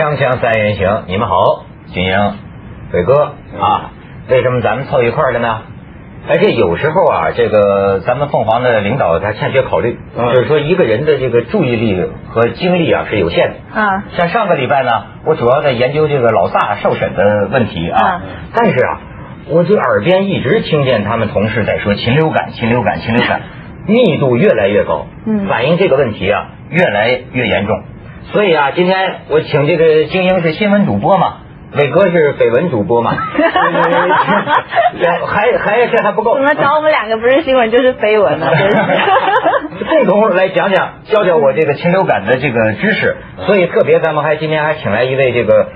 锵锵三人行，你们好，金英、伟哥啊，为什么咱们凑一块儿了呢？而且有时候啊，这个咱们凤凰的领导他欠缺考虑，就是说一个人的这个注意力和精力啊是有限的。啊，像上个礼拜呢，我主要在研究这个老萨受审的问题啊，但是啊，我这耳边一直听见他们同事在说禽流感，禽流感，禽流感，密度越来越高，嗯。反映这个问题啊越来越严重。所以啊，今天我请这个精英是新闻主播嘛，伟哥是绯闻主播嘛，还还这还不够，怎么找我们两个不是新闻就是绯闻呢？共同来讲讲，教教我这个禽流感的这个知识。所以特别，咱们还今天还请来一位这个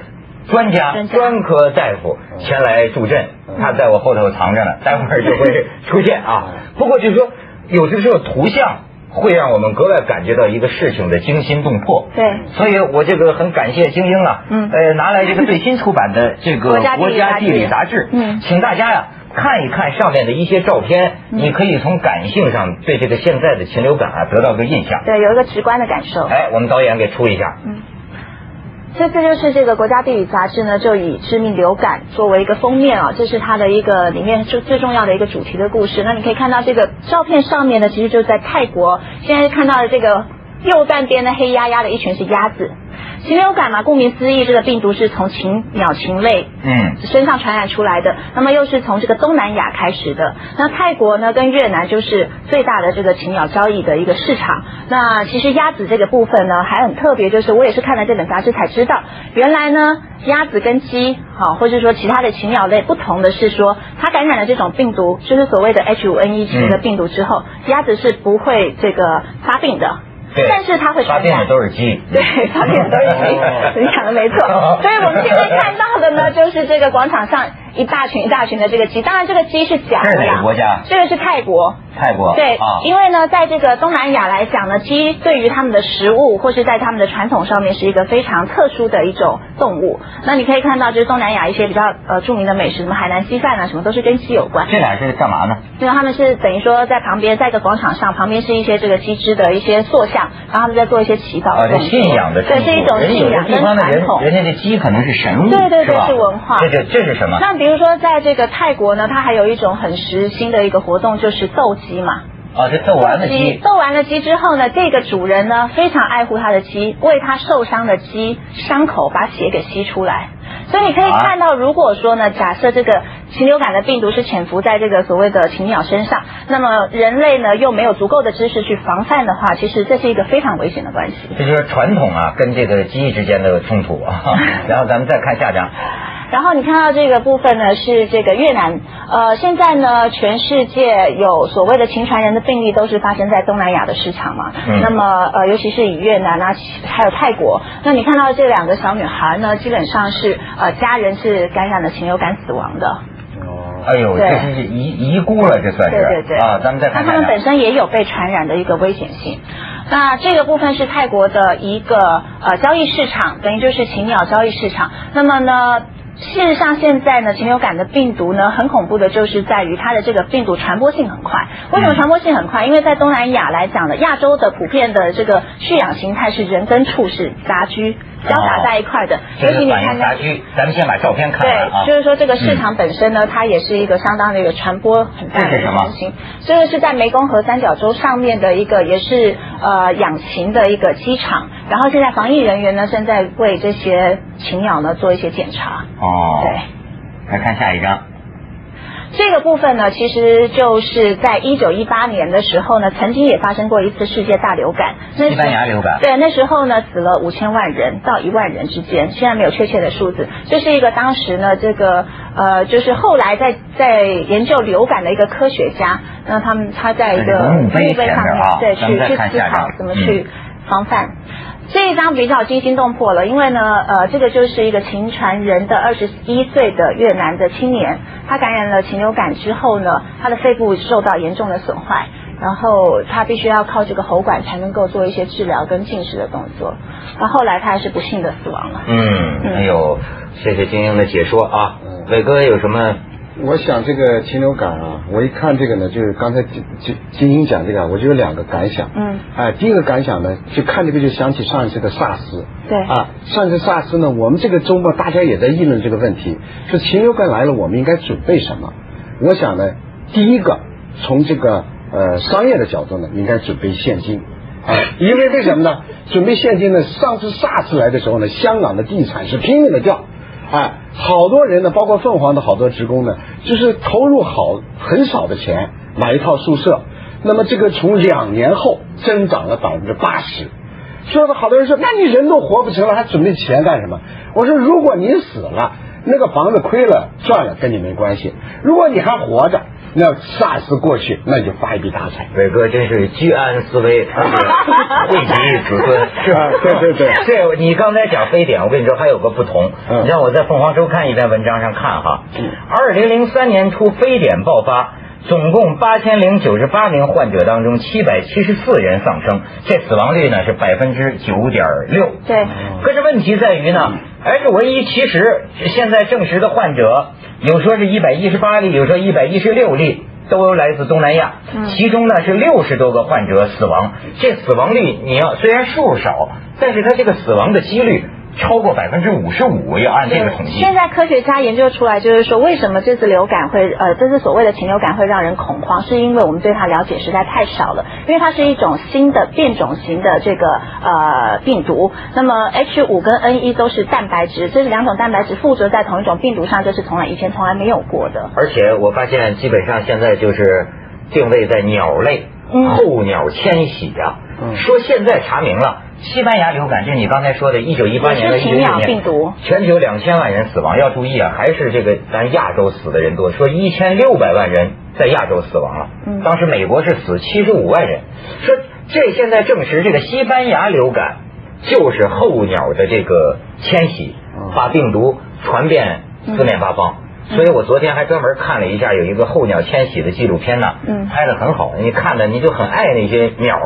专家专科大夫前来助阵，他在我后头藏着呢，待会儿就会出现啊。不过就是说，有的时候图像会让我们格外感觉到一个事情的惊心动魄。对所以我这个很感谢精英啊，嗯呃，拿来这个最新出版的这个国家地理杂志请大家呀、看一看上面的一些照片，嗯你可以从感性上对这个现在的禽流感啊得到个印象。对，有一个直观的感受。哎，我们导演给出一下。这次就是这个国家地理杂志呢，就以致命流感作为一个封面啊，这是它的一个里面最最重要的一个主题的故事。那你可以看到这个照片上面呢，其实就在泰国，现在看到的这个右半边的黑压压的一群是鸭子。禽流感嘛，顾名思义，这个病毒是从禽鸟禽类嗯，身上传染出来的，那么又是从这个东南亚开始的。那泰国呢，跟越南就是最大的这个禽鸟交易的一个市场。那其实鸭子这个部分呢，还很特别，就是我也是看了这本杂志才知道，原来呢，鸭子跟鸡，好、或者说其他的禽鸟类不同的是说，它感染了这种病毒，就是所谓的 H5N1 型的病毒之后，鸭子是不会这个发病的。对。但是它会传染发电的。都是鸡。对，发现都是鸡，你讲的没错。所以我们现在看到的呢，就是这个广场上一大群一大群的这个鸡，当然这个鸡是假这是的啦。哪个国家？这个是泰国。泰国。对啊，。因为呢，在这个东南亚来讲呢，鸡对于他们的食物或是在他们的传统上面是一个非常特殊的一种动物。那你可以看到，就是东南亚一些比较呃著名的美食，什么海南鸡饭啊，什么都是跟鸡有关。这俩是干嘛呢？因为他们是等于说在旁边，在一个广场上，旁边是一些这个鸡只的一些塑像，然后他们在做一些祈祷啊，这的。信仰的对，是一种信仰跟地方的人，传统。人家这鸡可能是神物，对对对吧是文化这这这是什么？那比如说，在这个泰国呢，它还有一种很时兴的一个活动，就是斗鸡嘛。啊，这斗完了鸡。斗完了鸡之后呢，这个主人呢非常爱护他的鸡，为他受伤的鸡伤口把血给吸出来。所以你可以看到，如果说呢，假设这个禽流感的病毒是潜伏在这个所谓的禽鸟身上，那么人类呢又没有足够的知识去防范的话，其实这是一个非常危险的关系。这就是传统啊，跟这个鸡之间的冲突啊。然后咱们再看下张，然后你看到这个部分呢，是这个越南。呃，现在呢，全世界有所谓的禽传人的病例都是发生在东南亚的市场嘛。嗯那么呃，尤其是以越南啊，还有泰国。那你看到这两个小女孩呢，基本上是呃家人是感染了禽流感死亡的。哎呦，对这是遗遗孤了，这算是。对对对啊，咱们再看那他们。本身也有被传染的一个危险性。那这个部分是泰国的一个呃交易市场，等于就是禽鸟交易市场。那么呢？事实上，现在呢，禽流感的病毒呢，很恐怖的，就是在于它的这个病毒传播性很快。为什么传播性很快？因为在东南亚来讲呢，亚洲的普遍的这个蓄养形态是人跟畜是杂居交杂在一块的，这是反尤其你看杂居。咱们先把照片看完啊。对，就是说这个市场本身呢，它也是一个相当的一个传播很大的一个中心。这个是在湄公河三角洲上面的一个，也是呃养禽的一个机场。然后现在防疫人员呢，正在为这些禽鸟呢做一些检查。哦。对。来看下一张。这个部分呢，其实就是在一九一八年的时候呢，曾经也发生过一次世界大流感。那西班牙流感。对，那时候呢死了五千万人到一万人之间，现在没有确切的数字。这是一个当时呢，这个呃，就是后来在在研究流感的一个科学家，那他们他在一个墓碑上面啊对去去思考怎么去嗯防范。这一张比较惊心动魄了，因为呢，呃，这个就是一个秦传人的二十一岁的越南的青年，他感染了禽流感之后呢，他的肺部受到严重的损坏，然后他必须要靠这个喉管才能够做一些治疗跟进食的动作，那后来他还是不幸的死亡了。嗯，哎呦，谢谢精英的解说啊。伟哥有什么我想这个禽流感啊，我一看这个呢，就是刚才金金金英讲这个，我就有两个感想。嗯。哎，第一个感想呢，就看这个就想起上一次的萨斯。对。啊，上一次萨斯呢，我们这个周末大家也在议论这个问题，说禽流感来了，我们应该准备什么？我想呢，第一个从这个呃商业的角度呢，应该准备现金。啊，因为为什么呢？准备现金呢？上次萨斯来的时候呢，香港的地产是拼命的掉。哎，好多人呢，包括凤凰的好多职工呢，就是投入好很少的钱买一套宿舍，那么这个从两年后增长了百分之八十。说的好多人说，那你人都活不成了，还准备钱干什么？我说，如果你死了，那个房子亏了赚了跟你没关系；如果你还活着。那萨斯过去，那就发一笔大财。伟哥真是居安思危，惠及子孙，是吧？对对对，这你刚才讲非典，我跟你说还有个不同。你让我在凤凰周刊一篇文章上看哈，二零零三年初非典爆发，总共八千零九十八名患者当中，七百七十四人丧生，这死亡率呢是百分之九点六。对。可是问题在于呢，H 五 N 一其实现在证实的患者。有说是一百一十八例，有说一百一十六例，都来自东南亚。其中呢是六十多个患者死亡，这死亡率你要虽然数少，但是它这个死亡的几率。超过百分之五十五，要按这个统计。现在科学家研究出来，就是说为什么这次流感会呃，这次所谓的禽流感会让人恐慌，是因为我们对它了解实在太少了。因为它是一种新的变种型的这个呃病毒。那么 H 五跟 N 一都是蛋白质，这是两种蛋白质附着在同一种病毒上，这是从来以前从来没有过的。而且我发现基本上现在就是定位在鸟类，候鸟迁徙呀。说现在查明了。西班牙流感，就你刚才说的，一九一八年的一九一年，全球两千万人死亡。要注意啊，还是这个咱亚洲死的人多，说一千六百万人在亚洲死亡了。当时美国是死七十五万人。说这现在证实，这个西班牙流感就是候鸟的这个迁徙，把病毒传遍四面八方。所以我昨天还专门看了一下，有一个候鸟迁徙的纪录片呢，拍的很好。你看的你就很爱那些鸟，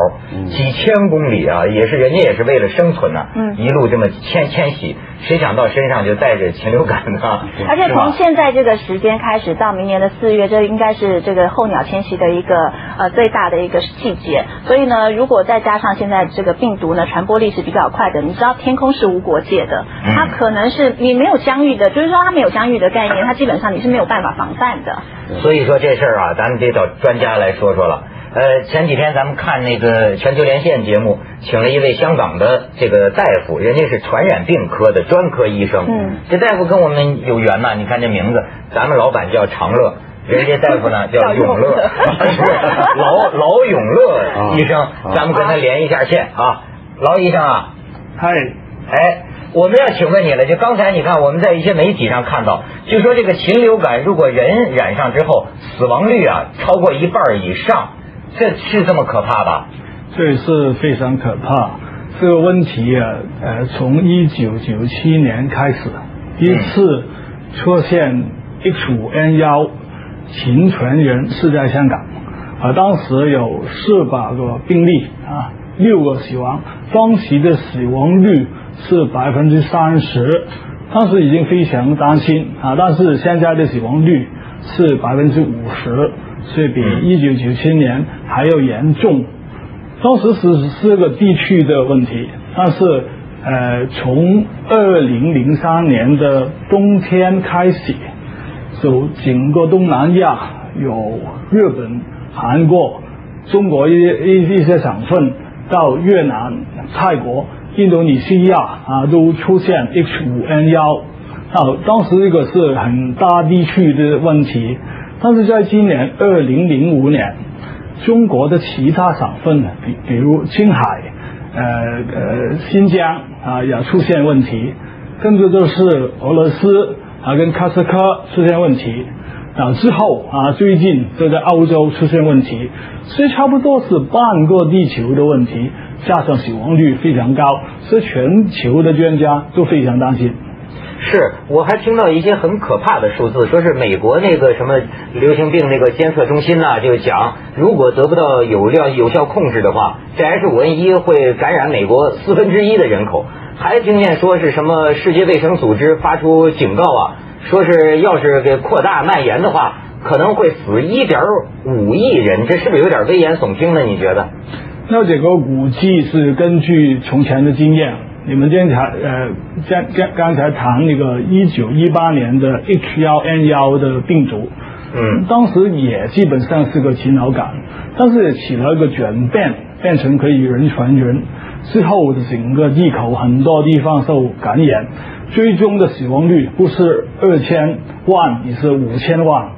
几千公里啊，也是人家也是为了生存呢，一路这么迁迁徙。谁想到身上就带着禽流感呢？而且从现在这个时间开始到明年的四月，这应该是这个候鸟迁徙的一个呃最大的一个季节。所以呢，如果再加上现在这个病毒呢传播力是比较快的，你知道天空是无国界的，它可能是你没有疆域的，就是说它没有疆域的概念，它基本上你是没有办法防范的。所以说这事儿啊，咱们得找专家来说说了。呃，前几天咱们看那个全球连线节目，请了一位香港的这个大夫，人家是传染病科的专科医生。嗯，这大夫跟我们有缘呐，你看这名字，咱们老板叫长乐，人家大夫呢叫永乐，老老永乐医生，咱们跟他连一下线啊，老医生啊，嗨，哎，我们要请问你了，就刚才你看我们在一些媒体上看到，就说这个禽流感如果人染上之后，死亡率啊超过一半以上。这是这么可怕吧？这是非常可怕。这个问题啊，呃，从一九九七年开始，第一次出现 H5N1 秦传人是在香港，啊，当时有四百个病例啊，六个死亡，当时的死亡率是百分之三十，当时已经非常担心啊，但是现在的死亡率是百分之五十。所以比一九九七年还要严重。当时是是个地区的问题，但是呃，从二零零三年的冬天开始，就整个东南亚有日本、韩国、中国一一一些省份到越南、泰国、印度尼西亚啊，都出现 H5N1。啊，当时这个是很大地区的问题。但是在今年二零零五年，中国的其他省份，比比如青海、呃呃新疆啊，也出现问题，跟着就是俄罗斯啊跟喀斯科出现问题，啊之后啊最近就在澳洲出现问题，所以差不多是半个地球的问题，加上死亡率非常高，所以全球的专家都非常担心。是，我还听到一些很可怕的数字，说是美国那个什么流行病那个监测中心呐，就讲如果得不到有效有效控制的话，这 H5N1 会感染美国四分之一的人口。还听见说是什么世界卫生组织发出警告啊，说是要是给扩大蔓延的话，可能会死一点五亿人，这是不是有点危言耸听呢？你觉得？那这个估计是根据从前的经验。你们刚才呃，刚刚刚才谈那个一九一八年的 H1N1 的病毒，嗯，当时也基本上是个禽流感，但是起了一个转变，变成可以人传人。之后的整个地口很多地方受感染，最终的死亡率不是二千万，也是五千万，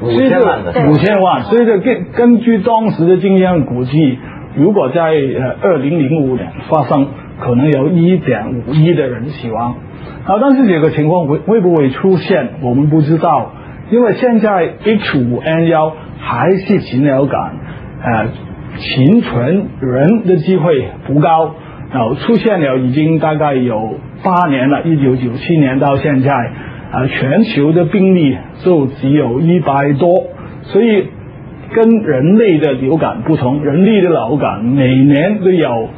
五千万的五千万。所以这根根据当时的经验估计，如果在呃二零零五年发生。可能有一点五亿的人死亡，啊，但是这个情况会会不会出现，我们不知道，因为现在 H 五 N 幺还是禽流感，呃，禽传人的机会不高，然后出现了已经大概有八年了，一九九七年到现在，啊，全球的病例就只有一百多，所以跟人类的流感不同，人类的流感每年都有。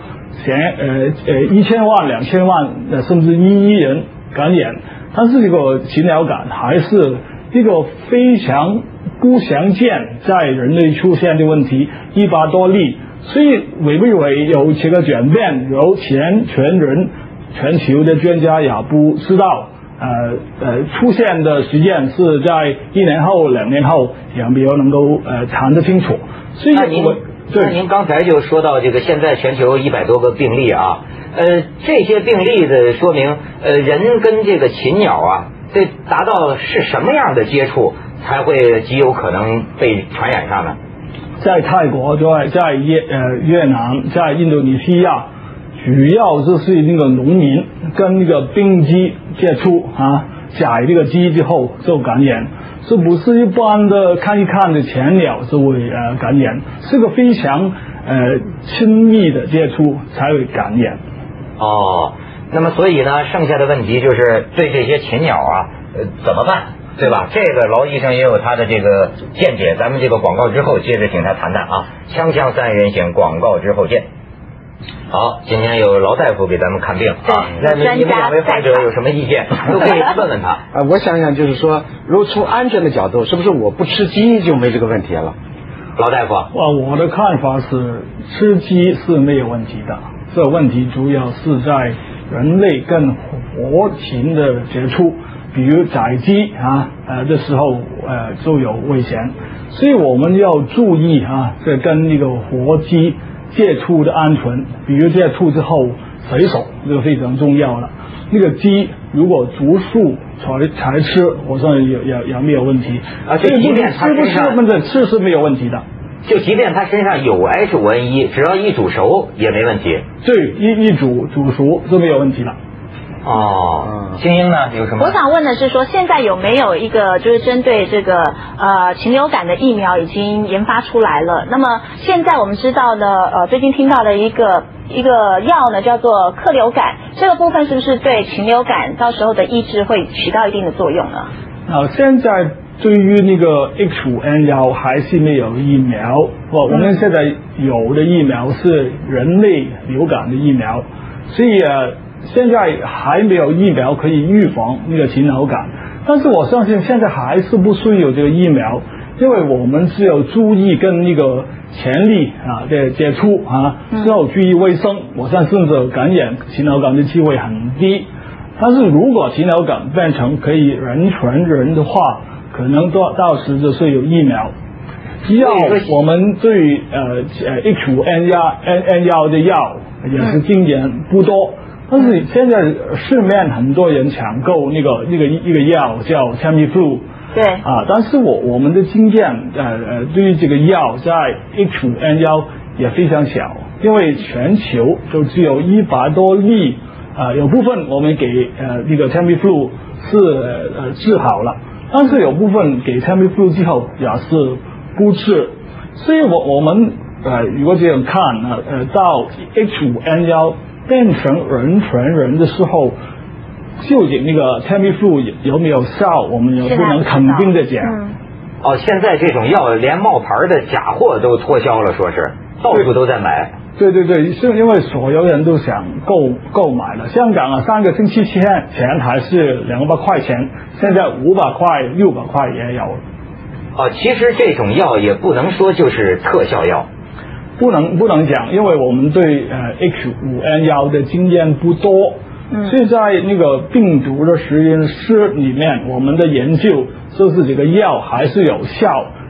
前呃呃一千万两千万甚至一亿人感染，但是这个禽流感还是一个非常不详见在人类出现的问题，一百多例，所以会不会有这个转变？由前全人全球的专家也不知道，呃呃出现的时间是在一年后两年后也没有能够呃谈得清楚，所以我。那您刚才就说到这个，现在全球一百多个病例啊，呃，这些病例的说明，呃，人跟这个禽鸟啊，这达到是什么样的接触才会极有可能被传染上呢？在泰国，在在越呃越南，在印度尼西亚，主要就是那个农民跟那个病鸡接触啊，宰这个鸡之后受感染。这不是一般的看一看的前鸟就会呃感染，是个非常呃亲密的接触才会感染。哦，那么所以呢，剩下的问题就是对这些禽鸟啊，呃怎么办，对吧？这个劳医生也有他的这个见解。咱们这个广告之后接着请他谈谈啊，锵锵三人行，广告之后见。好，今天有劳大夫给咱们看病啊。那你们两位患者有什么意见，都可以问问他。啊，我想想，就是说，如果从安全的角度，是不是我不吃鸡就没这个问题了？劳大夫，啊，我的看法是，吃鸡是没有问题的。这问题主要是在人类跟活禽的接触，比如宰鸡啊，呃的时候，呃就有危险。所以我们要注意啊，这跟那个活鸡。接触的安全，比如接触之后洗手，这个非常重要了。那个鸡如果竹树才才吃，我说也也也没有问题。啊，就即便它身上吃是没有问题的，就即便它身上有 H5N1，只要一煮熟也没问题。对，一一煮煮熟是没有问题了。哦，精英呢？有什么？我想问的是，说现在有没有一个就是针对这个呃禽流感的疫苗已经研发出来了？那么现在我们知道呢，呃，最近听到的一个一个药呢，叫做克流感，这个部分是不是对禽流感到时候的抑制会起到一定的作用呢？啊，现在对于那个 H5N1 还是没有疫苗。我我们现在有的疫苗是人类流感的疫苗，所以啊。现在还没有疫苗可以预防那个禽流感，但是我相信现在还是不需要这个疫苗，因为我们只有注意跟那个潜力啊的接触啊，之后注意卫生，我相信这感染禽流感的机会很低。但是如果禽流感变成可以人传人的话，可能到到时就是有疫苗。只要我们对呃呃 H 五 N 幺 N N 幺的药也是今年不多。但是现在市面很多人抢购那个那个一个药叫 Tamiflu，对啊，但是我我们的经验呃呃对于这个药在 H5N1 也非常小，因为全球就只有一百多例啊，有部分我们给呃那个 Tamiflu 是呃治好了，但是有部分给 Tamiflu 之后也是不治，所以我我们呃如果这样看呢呃到 H5N1。变成人传人的时候，究竟那个 Tamiflu 有没有效，我们也不能肯定的讲。哦，现在这种药连冒牌的假货都脱销了，说是到处都在买。对对对，是因为所有人都想购购买了。香港啊，三个星期前前还是两百块钱，现在五百块、六百块也有。哦，其实这种药也不能说就是特效药，不能不能讲，因为我们对呃 H 五 N 幺的经验不多。嗯。所以在那个病毒的实验室里面，我们的研究就是这个药还是有效。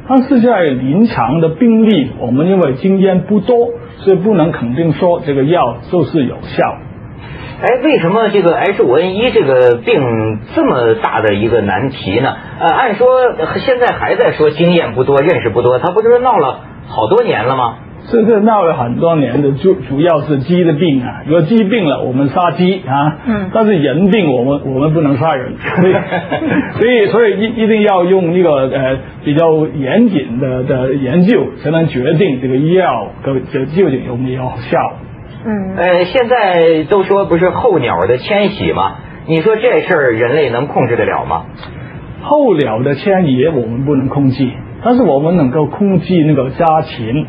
但是在临床的病例，我们因为经验不多，所以不能肯定说这个药就是有效。哎，为什么这个 H 五 N 一这个病这么大的一个难题呢？呃，按说现在还在说经验不多，认识不多，他不就是闹了好多年了吗？这个闹了很多年的，主主要是鸡的病啊。如果鸡病了，我们杀鸡啊。嗯。但是人病，我们我们不能杀人。所以所以一一定要用一个呃比较严谨的的研究，才能决定这个药这究竟有没有效。嗯。呃，现在都说不是候鸟的迁徙吗？你说这事儿人类能控制得了吗？候鸟的迁移我们不能控制，但是我们能够控制那个家禽。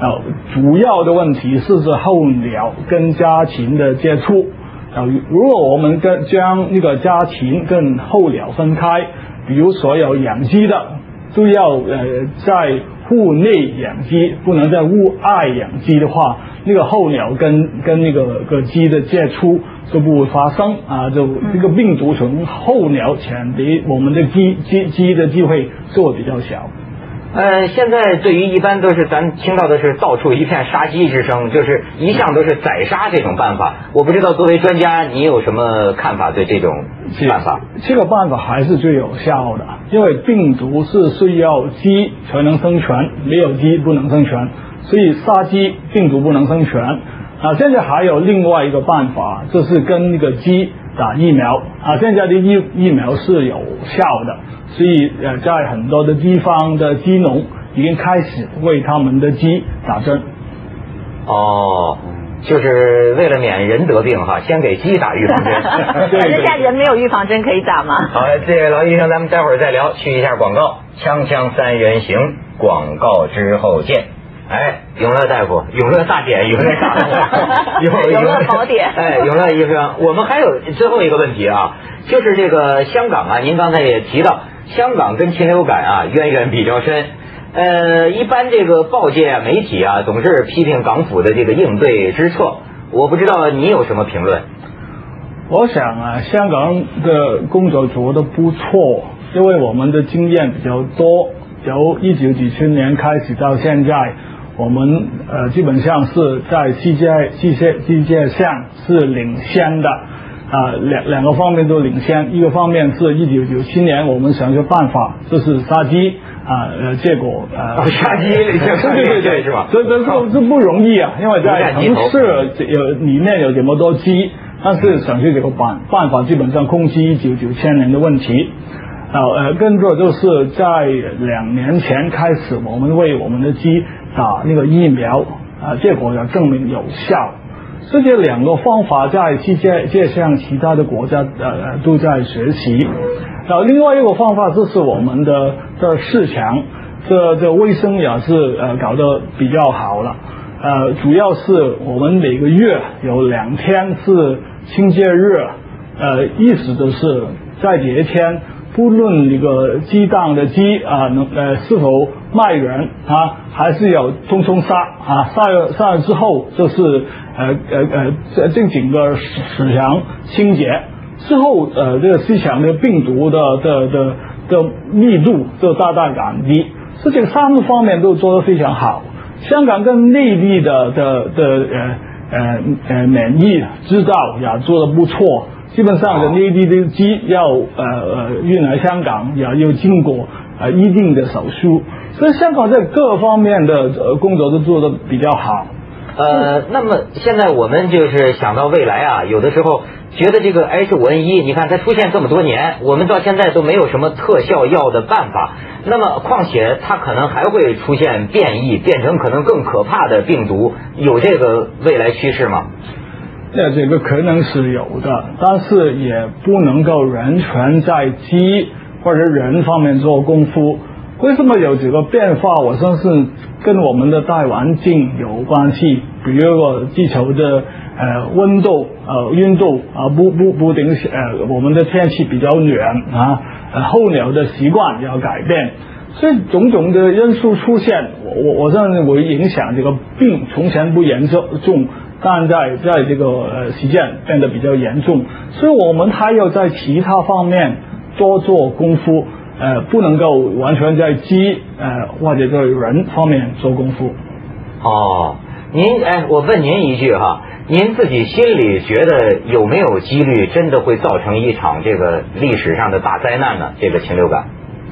啊，主要的问题是是候鸟跟家禽的接触。啊，如果我们跟将那个家禽跟候鸟分开，比如所有养鸡的都要呃在户内养鸡，不能在户外养鸡的话，那个候鸟跟跟那个个鸡的接触就不会发生啊，就这个病毒从候鸟传递我们的鸡鸡鸡的机会就会比较小。呃，现在对于一般都是咱听到的是到处一片杀鸡之声，就是一向都是宰杀这种办法。我不知道作为专家你有什么看法？对这种办法，这个办法还是最有效的，因为病毒是需要鸡才能生存，没有鸡不能生存，所以杀鸡病毒不能生存。啊，现在还有另外一个办法，就是跟那个鸡打疫苗。啊，现在的疫疫苗是有效的。所以呃，在很多的地方的鸡农已经开始为他们的鸡打针。哦，就是为了免人得病哈，先给鸡打预防针。反正现在人没有预防针可以打吗？好，这位老医生，咱们待会儿再聊，去一下广告。锵锵三人行，广告之后见。哎，永乐大夫，永乐大典，永乐大夫，永乐宝典。哎，永乐医生，我们还有最后一个问题啊，就是这个香港啊，您刚才也提到。香港跟禽流感啊渊源比较深，呃，一般这个报界啊、媒体啊总是批评港府的这个应对之策，我不知道你有什么评论？我想啊，香港的工作做得不错，因为我们的经验比较多，由一九几七年开始到现在，我们呃基本上是在世界世界世界上是领先的。啊，两两个方面都领先。一个方面是一九九七年我们想一个办法，就是杀鸡啊，呃，结果呃，杀鸡，对对对，是吧？这这这这不容易啊，因为在城市有里面有这么多鸡，但是想出这个办办法，基本上控制一九九千年的问题。啊呃，更多就是在两年前开始，我们为我们的鸡打那个疫苗啊，结果要证明有效。这些两个方法在世界界上其他的国家呃都在学习。然后另外一个方法就是我们的的市场，这这卫生也是呃搞得比较好了。呃，主要是我们每个月有两天是清洁日，呃，意思就是在这一天，不论那个鸡蛋的鸡啊能呃是否卖人啊，还是要通通杀啊，杀了杀了之后就是。呃呃呃，正经的市场清洁之后，呃，这个市场的病毒的的的的密度就大大降低，这些三个方面都做得非常好。香港跟内地的的的呃呃呃免疫制造也做得不错，基本上的内地的鸡要呃呃运来香港也要经过呃一定的手术，所以香港在各方面的呃工作都做得比较好。呃，那么现在我们就是想到未来啊，有的时候觉得这个 H 五 N 一，你看它出现这么多年，我们到现在都没有什么特效药的办法。那么，况且它可能还会出现变异，变成可能更可怕的病毒，有这个未来趋势吗？那这个可能是有的，但是也不能够完全在鸡或者人方面做功夫。为什么有几个变化？我相信跟我们的大环境有关系。比如说地球的呃温度呃温度啊不不不定呃我们的天气比较暖啊，呃候鸟的习惯要改变，所以种种的因素出现，我我我认为影响这个病从前不严重重，但在在这个呃时间变得比较严重，所以我们还要在其他方面多做功夫。呃，不能够完全在机呃或者在人方面做功夫。哦，您哎，我问您一句哈，您自己心里觉得有没有几率真的会造成一场这个历史上的大灾难呢？这个禽流感？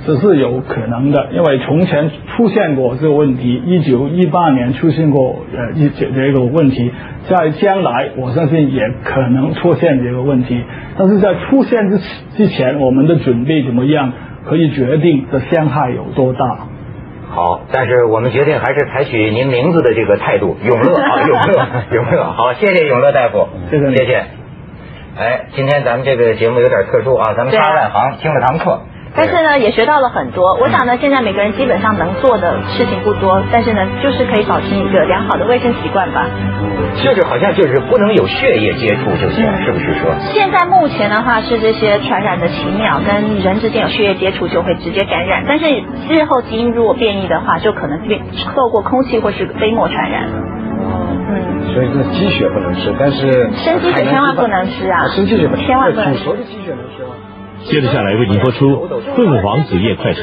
这是有可能的，因为从前出现过这个问题，一九一八年出现过呃一这这个问题，在将来我相信也可能出现这个问题，但是在出现之之前，我们的准备怎么样？可以决定的伤害有多大？好，但是我们决定还是采取您名字的这个态度，永乐啊，永乐，永乐。好，谢谢永乐大夫，谢谢，谢谢。哎，今天咱们这个节目有点特殊啊，咱们仨外行听了堂课。但是呢，也学到了很多。我想呢，现在每个人基本上能做的事情不多，但是呢，就是可以保持一个良好的卫生习惯吧。就是好像就是不能有血液接触就行，是不是说？现在目前的话是这些传染的禽鸟跟人之间有血液接触就会直接感染，但是日后基因如果变异的话，就可能变透过空气或是飞沫传染。嗯。所以这鸡血不能吃，但是生鸡血千万不能吃啊！生鸡血千万不能吃煮熟的鸡血能吃吗？接着下来为您播出《凤凰紫夜快车》。